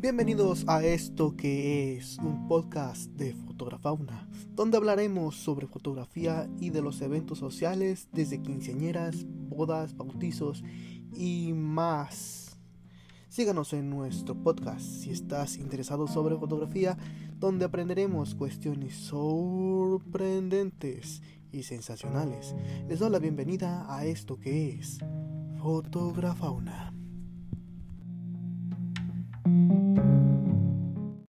Bienvenidos a esto que es un podcast de Fotografauna, donde hablaremos sobre fotografía y de los eventos sociales desde quinceañeras, bodas, bautizos y más. Síganos en nuestro podcast si estás interesado sobre fotografía, donde aprenderemos cuestiones sorprendentes y sensacionales. Les doy la bienvenida a esto que es Fotografauna.